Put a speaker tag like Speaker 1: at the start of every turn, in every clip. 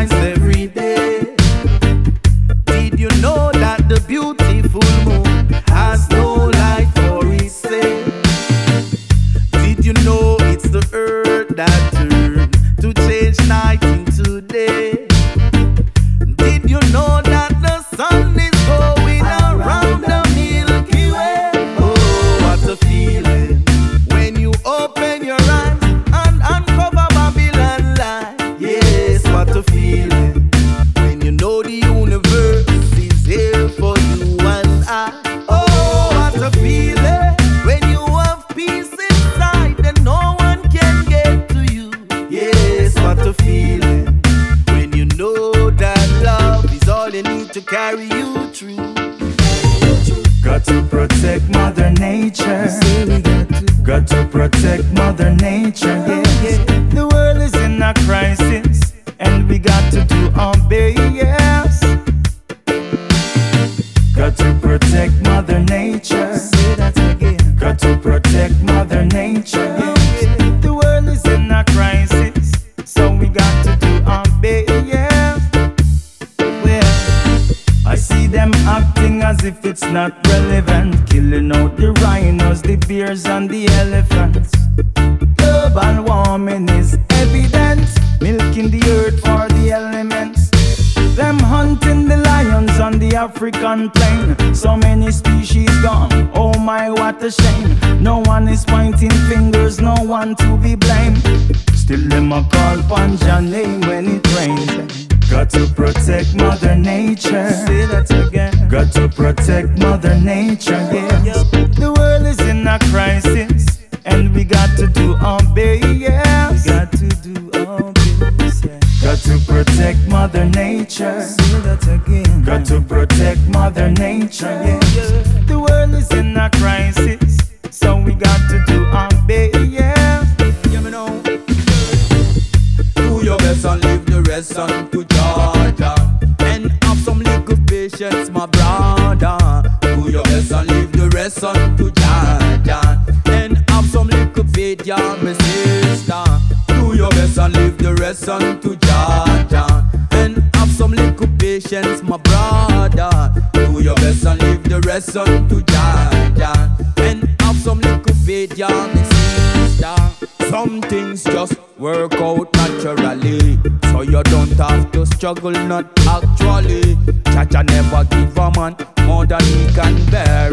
Speaker 1: nice every day. What a feeling when you know that love is all you need to carry you through.
Speaker 2: Got to protect Mother Nature. Got to protect Mother Nature. The world is in a crisis, and we got to do our best. Got to protect Mother Nature. Got to protect Mother Nature. Not relevant, killing out the rhinos, the bears, and the elephants. Global warming is evident, milking the earth for the elements. Them hunting the lions on the African plain. So many species gone. Oh my, what a shame. No one is pointing fingers, no one to be blamed. Still, them a call Panja name when it rains. Got to protect Mother Nature. Say that again. Got to protect Mother Nature. Yes. The world is in a crisis, and we got to do our best. We got to do our best. yeah. Got to protect Mother Nature. Say that again. Got to protect Mother Nature. Yes. The world is in a crisis, so we got to do our
Speaker 1: patience, my brother. Do your best and leave the rest unto Jah Jah. And have some little faith, my sister. Some things just work out naturally. So you don't have to struggle, not actually. Jah Jah never give a man more than he can bear.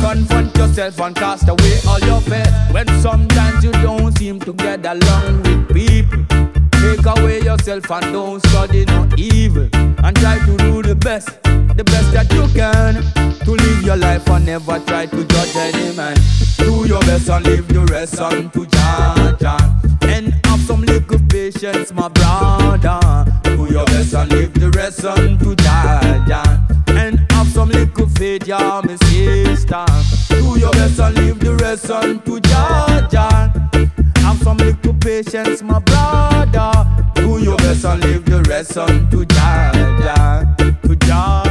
Speaker 1: Confront yourself and cast away all your fear. When sometimes you don't seem to get along with people. Take away yourself and don't study no evil. And try to do the best, the best that you can. To live your life and never try to judge any man. Do your best and leave the rest unto Jah. And have some little patience, my brother. Do your best and leave the rest unto Jah. And have some little faith, yeah, my sister. Do your best and leave the rest unto Jah. Some little patience, my brother. Do your best and leave the rest unto Jah Jah. To Jah.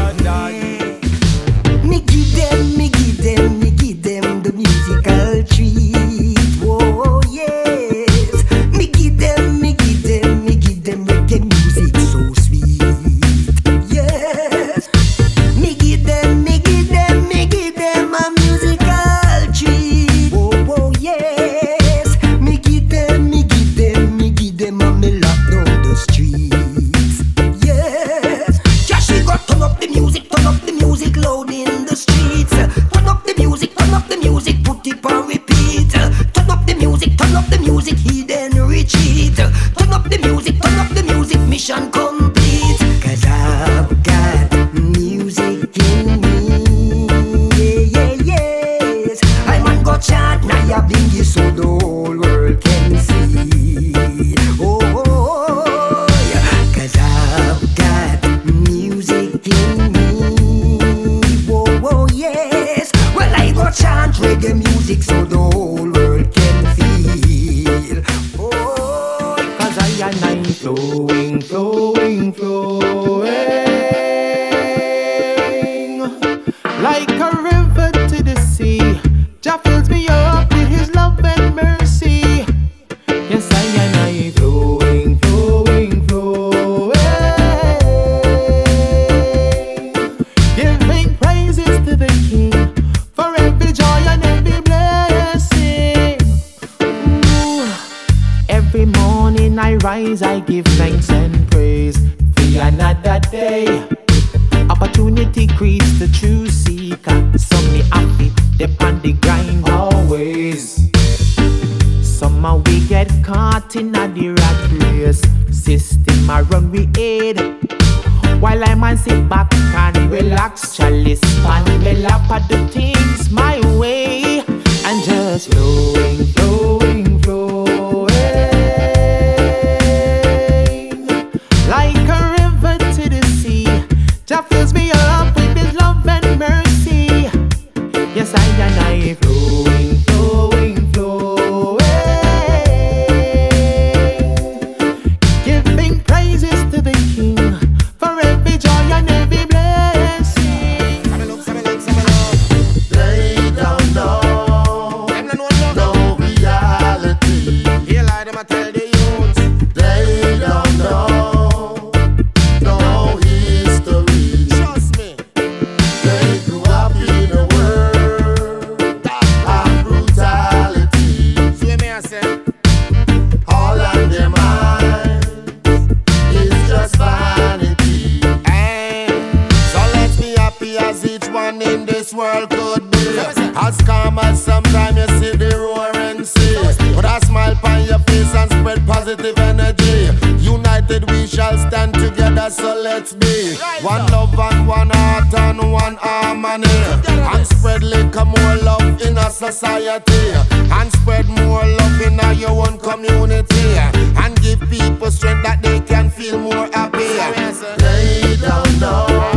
Speaker 3: Get caught in a the rat race. System I run we aid. While I man sit back and relax, chalice pan me lap at the things my way and just flowing, flowing, flowing like
Speaker 4: world could be. As calm as sometimes you see the roaring sea. Put a smile on your face and spread positive energy. United we shall stand together, so let's be. One love and one heart and one harmony. And spread little more love in our society. And spread more love in our your own community. And give people strength that they can feel more happy. They don't know.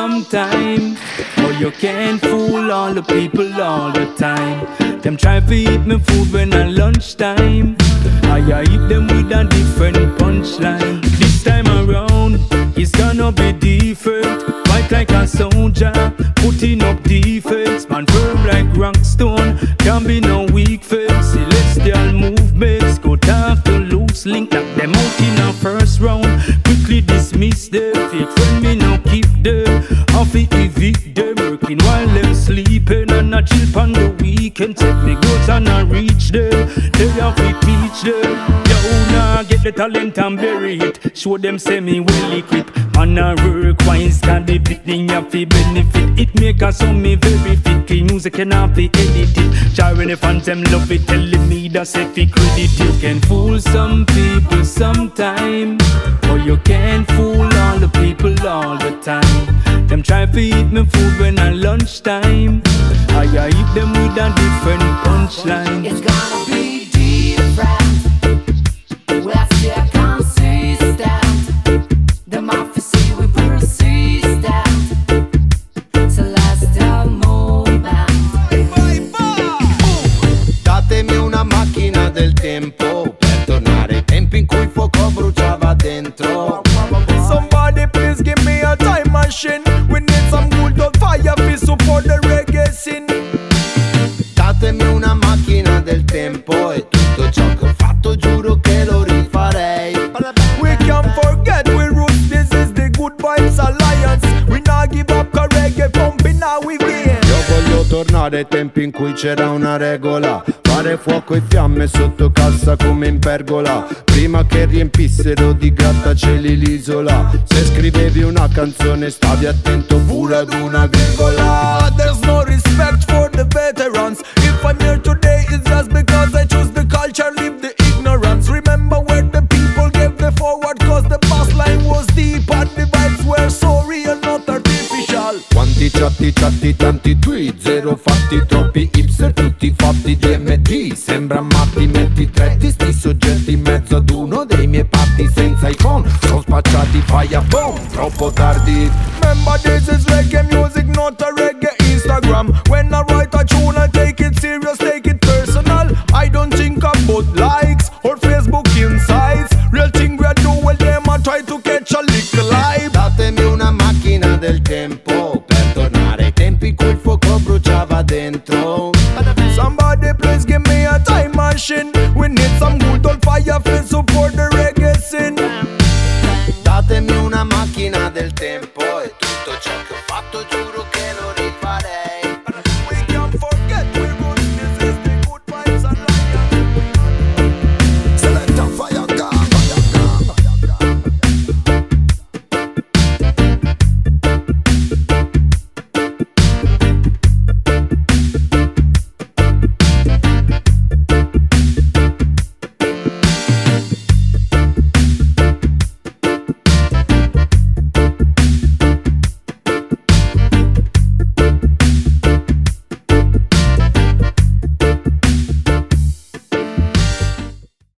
Speaker 5: Sometime, or you can't fool all the people all the time. Them try to eat me food when at lunchtime. I eat them with a different punchline. This time around, it's gonna be different. Fight like a soldier, putting up defense. Man firm like rock stone, can't be no weak face. Celestial movements, go tough to loose link, knock them out in a first round. On the weekend. Take the goods and I reach them. They have to teach them. Yo, nah, get the talent and bury it. Show them me well equipped. Man, I work wise, can the thing have to benefit. It make us so me very fit. Clean music and have to edit it. When the fans them love it, telling me that's if it credit. You can fool some people sometime, or you can't fool all the people all the time. Them try to eat me food when at lunchtime. I I eat them with a different punchline.
Speaker 6: It's gonna be
Speaker 5: machine. We need some good old fire to support the reggae scene.
Speaker 4: Datemi una macchina del tempo e tutto ciò che ho fatto giuro che lo rifarei.
Speaker 5: We can't forget we roots. This is the Good Vibes Alliance. We not give up 'cause reggae pumping now we gain.
Speaker 4: Io voglio tornare ai tempi in cui c'era una regola Fare fuoco e fiamme sotto cassa come in pergola. Prima che riempissero di grattacieli l'isola. Se scrivevi una canzone stavi attento pure ad una virgola.
Speaker 5: There's no respect for the veterans. If I'm here today, it's just because I choose the culture, leave the
Speaker 4: Chatti tanti tweet Zero fatti troppi hipster tutti fatti DMD Sembra matti metti tre di sti soggetti in mezzo ad uno dei miei patti senza iPhone. Sono spacciati boom Troppo tardi.
Speaker 5: Remember, this is reggae music, not a reggae Instagram. When I